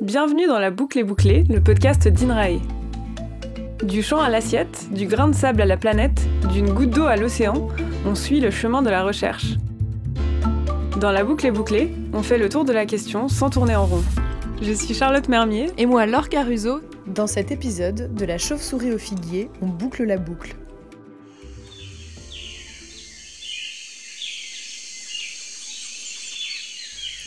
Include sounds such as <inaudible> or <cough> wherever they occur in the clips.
Bienvenue dans la boucle et bouclée, le podcast d'INRAE. Du champ à l'assiette, du grain de sable à la planète, d'une goutte d'eau à l'océan, on suit le chemin de la recherche. Dans la boucle et bouclée, on fait le tour de la question sans tourner en rond. Je suis Charlotte Mermier. Et moi, Laure Caruso. Dans cet épisode de La chauve-souris au figuier, on boucle la boucle.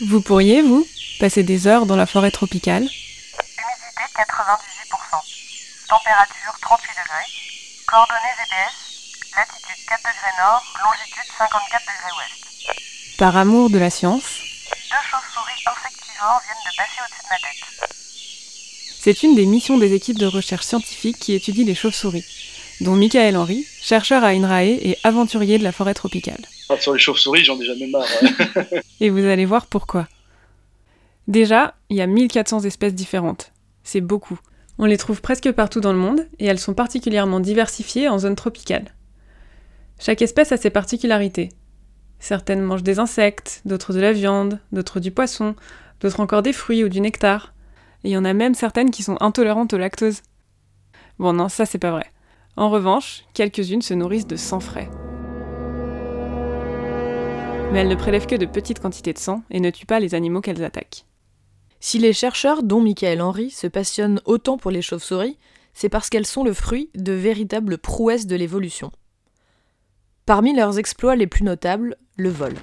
Vous pourriez, vous, passer des heures dans la forêt tropicale. Humidité 98%. Température 38 degrés. Coordonnées GPS. Latitude 4 degrés nord, longitude 54 degrés ouest. Par amour de la science. Deux chauves-souris insectivores viennent de passer au-dessus de ma tête. C'est une des missions des équipes de recherche scientifique qui étudient les chauves-souris, dont Michael Henry, chercheur à INRAE et aventurier de la forêt tropicale. Ah, sur les chauves-souris, j'en ai jamais marre. <laughs> et vous allez voir pourquoi. Déjà, il y a 1400 espèces différentes. C'est beaucoup. On les trouve presque partout dans le monde et elles sont particulièrement diversifiées en zone tropicale. Chaque espèce a ses particularités. Certaines mangent des insectes, d'autres de la viande, d'autres du poisson, d'autres encore des fruits ou du nectar. Et il y en a même certaines qui sont intolérantes au lactose. Bon non, ça c'est pas vrai. En revanche, quelques-unes se nourrissent de sang frais. Mais elles ne prélèvent que de petites quantités de sang et ne tuent pas les animaux qu'elles attaquent. Si les chercheurs, dont Michael Henry, se passionnent autant pour les chauves-souris, c'est parce qu'elles sont le fruit de véritables prouesses de l'évolution. Parmi leurs exploits les plus notables, le vol.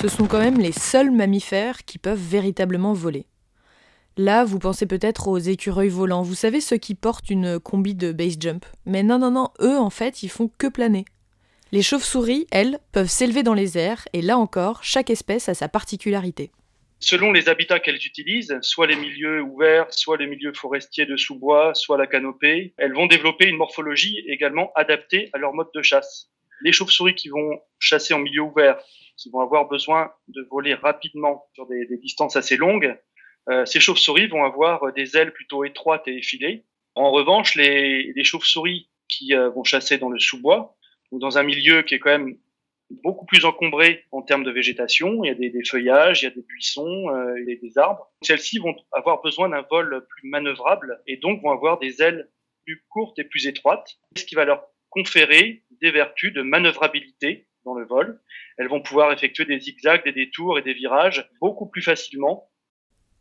Ce sont quand même les seuls mammifères qui peuvent véritablement voler. Là, vous pensez peut-être aux écureuils volants, vous savez ceux qui portent une combi de base jump. Mais non, non, non, eux en fait, ils font que planer. Les chauves-souris, elles, peuvent s'élever dans les airs, et là encore, chaque espèce a sa particularité selon les habitats qu'elles utilisent, soit les milieux ouverts, soit les milieux forestiers de sous-bois, soit la canopée, elles vont développer une morphologie également adaptée à leur mode de chasse. Les chauves-souris qui vont chasser en milieu ouvert, qui vont avoir besoin de voler rapidement sur des, distances assez longues, ces chauves-souris vont avoir des ailes plutôt étroites et effilées. En revanche, les, chauves-souris qui euh, vont chasser dans le sous-bois, ou dans un milieu qui est quand même beaucoup plus encombré en termes de végétation. Il y a des, feuillages, il y a des buissons, euh, il y a des arbres. Celles-ci vont avoir besoin d'un vol plus manœuvrable et donc vont avoir des ailes plus courtes et plus étroites, ce qui va leur conférer des vertus de manœuvrabilité dans le vol. Elles vont pouvoir effectuer des zigzags, des détours et des virages beaucoup plus facilement.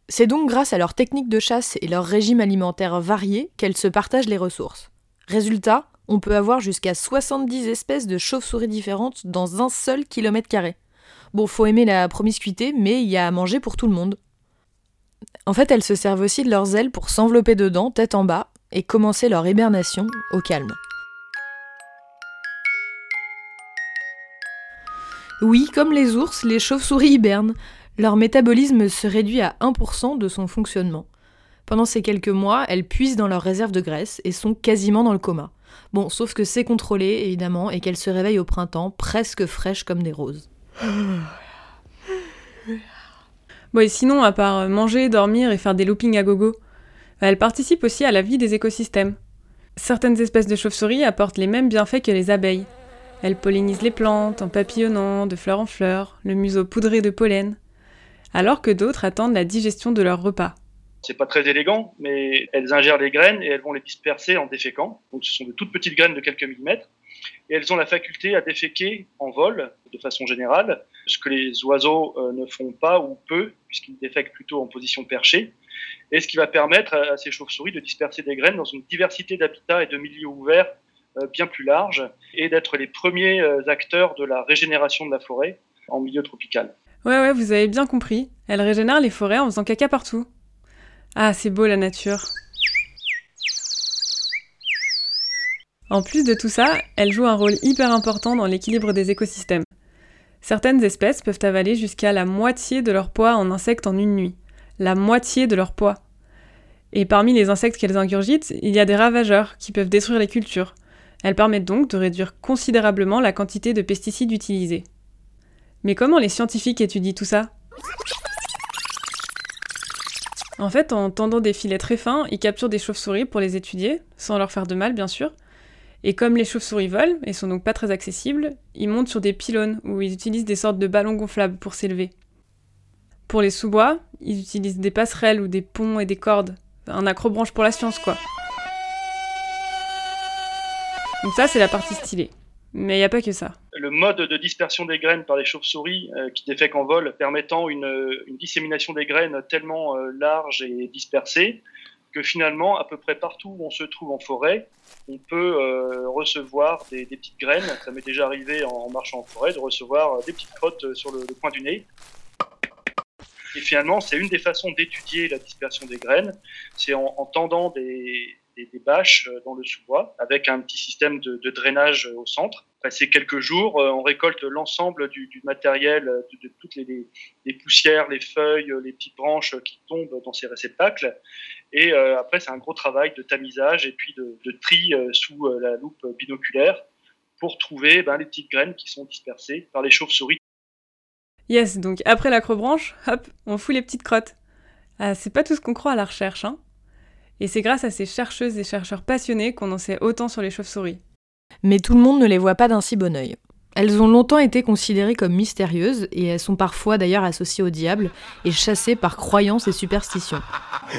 C'est donc grâce à leur technique de chasse et leur régime alimentaire varié qu'elles se partagent les ressources. Résultat, on peut avoir jusqu'à 70 espèces de chauves-souris différentes dans un seul kilomètre carré. Bon, faut aimer la promiscuité, mais il y a à manger pour tout le monde. En fait, elles se servent aussi de leurs ailes pour s'envelopper dedans, tête en bas, et commencer leur hibernation au calme. Oui, comme les ours, les chauves-souris hibernent. Leur métabolisme se réduit à 1% de son fonctionnement. Pendant ces quelques mois, elles puisent dans leurs réserves de graisse et sont quasiment dans le coma. Bon, sauf que c'est contrôlé, évidemment, et qu'elle se réveille au printemps, presque fraîche comme des roses. Bon, et sinon, à part manger, dormir et faire des loopings à gogo, elle participe aussi à la vie des écosystèmes. Certaines espèces de chauves-souris apportent les mêmes bienfaits que les abeilles. Elles pollinisent les plantes en papillonnant de fleur en fleur, le museau poudré de pollen, alors que d'autres attendent la digestion de leur repas. C'est pas très élégant, mais elles ingèrent les graines et elles vont les disperser en déféquant. Donc ce sont de toutes petites graines de quelques millimètres. Et elles ont la faculté à déféquer en vol, de façon générale, ce que les oiseaux euh, ne font pas ou peu, puisqu'ils défèquent plutôt en position perchée. Et ce qui va permettre à, ces chauves-souris de disperser des graines dans une diversité d'habitats et de milieux ouverts euh, bien plus larges, et d'être les premiers euh, acteurs de la régénération de la forêt en milieu tropical. Ouais, ouais, vous avez bien compris. Elles régénèrent les forêts en faisant caca partout. Ah, c'est beau la nature. En plus de tout ça, elle joue un rôle hyper important dans l'équilibre des écosystèmes. Certaines espèces peuvent avaler jusqu'à la moitié de leur poids en insectes en une nuit. La moitié de leur poids. Et parmi les insectes qu'elles ingurgitent, il y a des ravageurs qui peuvent détruire les cultures. Elles permettent donc de réduire considérablement la quantité de pesticides utilisés. Mais comment les scientifiques étudient tout ça? En fait, en tendant des filets très fins, ils capturent des chauves-souris pour les étudier, sans leur faire de mal bien sûr. Et comme les chauves-souris volent, et sont donc pas très accessibles, ils montent sur des pylônes où ils utilisent des sortes de ballons gonflables pour s'élever. Pour les sous-bois, ils utilisent des passerelles ou des ponts et des cordes. Un accrobranche pour la science, quoi. Donc ça, c'est la partie stylée. Mais il n'y a pas que ça. Le mode de dispersion des graines par les chauves-souris euh, qui défèquent en vol permettant une, une dissémination des graines tellement euh, large et dispersée que finalement, à peu près partout où on se trouve en forêt, on peut euh, recevoir des, petites graines. Ça m'est déjà arrivé en, marchant en forêt de recevoir des petites crottes sur le, coin du nez. Et finalement, c'est une des façons d'étudier la dispersion des graines, c'est en, tendant des, des, bâches dans le sous-bois avec un petit système de, drainage au centre. Passer quelques jours, on récolte l'ensemble du, matériel, de, toutes les, poussières, les feuilles, les petites branches qui tombent dans ces réceptacles. Et euh, après, c'est un gros travail de tamisage et puis de, tri euh, sous euh, la loupe binoculaire pour trouver ben, les petites graines qui sont dispersées par les chauves-souris. Yes, donc après l'acrobranche, hop, on fout les petites crottes. Ah, c'est pas tout ce qu'on croit à la recherche, hein. Et c'est grâce à ces chercheuses et chercheurs passionnés qu'on en sait autant sur les chauves-souris. Mais tout le monde ne les voit pas d'un si bon œil. Elles ont longtemps été considérées comme mystérieuses et elles sont parfois d'ailleurs associées au diable et chassées par croyances et superstitions.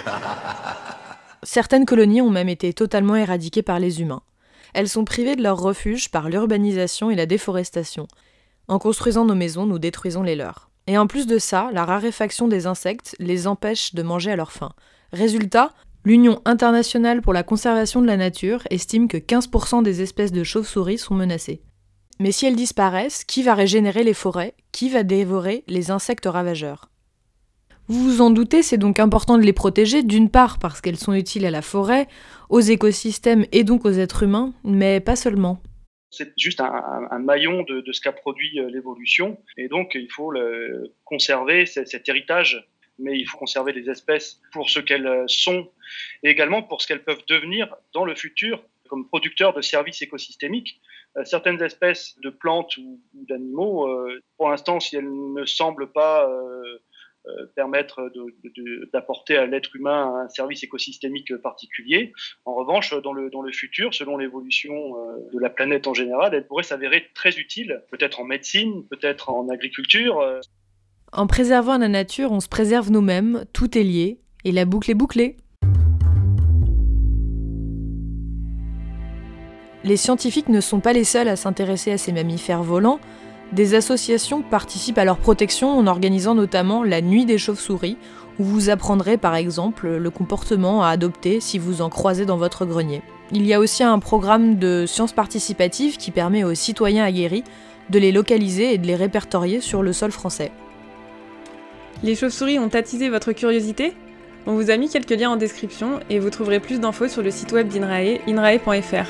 <laughs> Certaines colonies ont même été totalement éradiquées par les humains. Elles sont privées de leur refuge par l'urbanisation et la déforestation. En construisant nos maisons, nous détruisons les leurs. Et en plus de ça, la raréfaction des insectes les empêche de manger à leur faim. Résultat, l'Union internationale pour la conservation de la nature estime que 15% des espèces de chauves-souris sont menacées. Mais si elles disparaissent, qui va régénérer les forêts? Qui va dévorer les insectes ravageurs? Vous vous en doutez, c'est donc important de les protéger, d'une part parce qu'elles sont utiles à la forêt, aux écosystèmes et donc aux êtres humains, mais pas seulement. C'est juste un, maillon de, ce qu'a produit euh, l'évolution, et donc il faut conserver cet héritage mais il faut conserver les espèces pour ce qu'elles sont et également pour ce qu'elles peuvent devenir dans le futur comme producteurs de services écosystémiques. Euh, certaines espèces de plantes ou, d'animaux, euh, pour l'instant, si elles ne semblent pas euh, permettre d'apporter à l'être humain un service écosystémique particulier. En revanche, dans le, dans le futur, selon l'évolution de la planète en général, elles pourraient s'avérer très utiles, peut-être en médecine, peut-être en agriculture. En préservant la nature, on se préserve nous-mêmes, tout est lié, et la boucle est bouclée. Les scientifiques ne sont pas les seuls à s'intéresser à ces mammifères volants. Des associations participent à leur protection en organisant notamment la Nuit des chauves-souris, où vous apprendrez par exemple le comportement à adopter si vous en croisez dans votre grenier. Il y a aussi un programme de sciences participatives qui permet aux citoyens aguerris de les localiser et de les répertorier sur le sol français. Les chauves-souris ont attisé votre curiosité On vous a mis quelques liens en description et vous trouverez plus d'infos sur le site web d'INRAE, inrae.fr.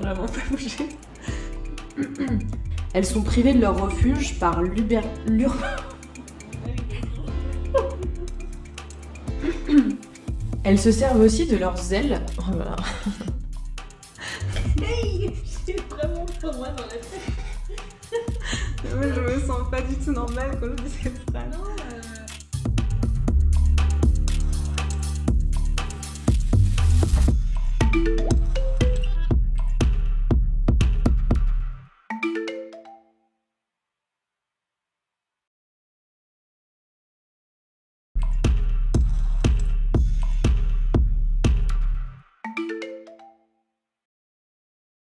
Vraiment pas bouger. Elles sont privées de leur refuge par l'uber... l'ur... Elles se servent aussi de leurs ailes. Oh là là. <laughs> Moi dans la tête. <laughs> Moi, je me sens pas du tout normale quand je dis cette phrase.